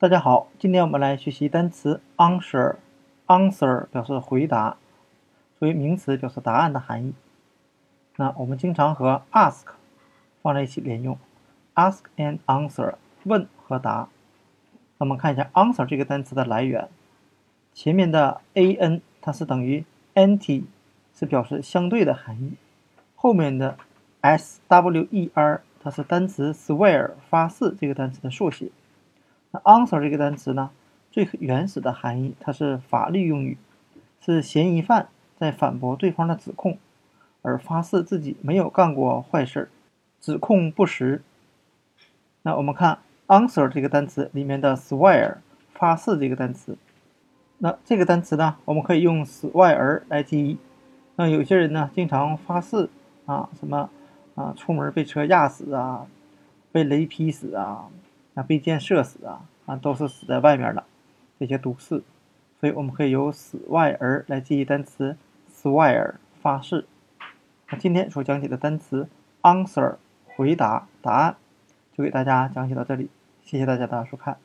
大家好，今天我们来学习单词 answer。answer 表示回答，作为名词表示答案的含义。那我们经常和 ask 放在一起连用，ask and answer 问和答。那我们看一下 answer 这个单词的来源，前面的 an 它是等于 anti，是表示相对的含义。后面的 swer 它是单词 swear 发誓这个单词的缩写。那 answer 这个单词呢，最原始的含义，它是法律用语，是嫌疑犯在反驳对方的指控，而发誓自己没有干过坏事，指控不实。那我们看 answer 这个单词里面的 swear 发誓这个单词，那这个单词呢，我们可以用 swear 来记忆。那有些人呢，经常发誓啊，什么啊，出门被车压死啊，被雷劈死啊。被箭射死啊，啊都是死在外面的这些毒刺，所以我们可以由死外而来记忆单词 swear 发誓。那今天所讲解的单词 answer 回答答案，就给大家讲解到这里，谢谢大家的收看。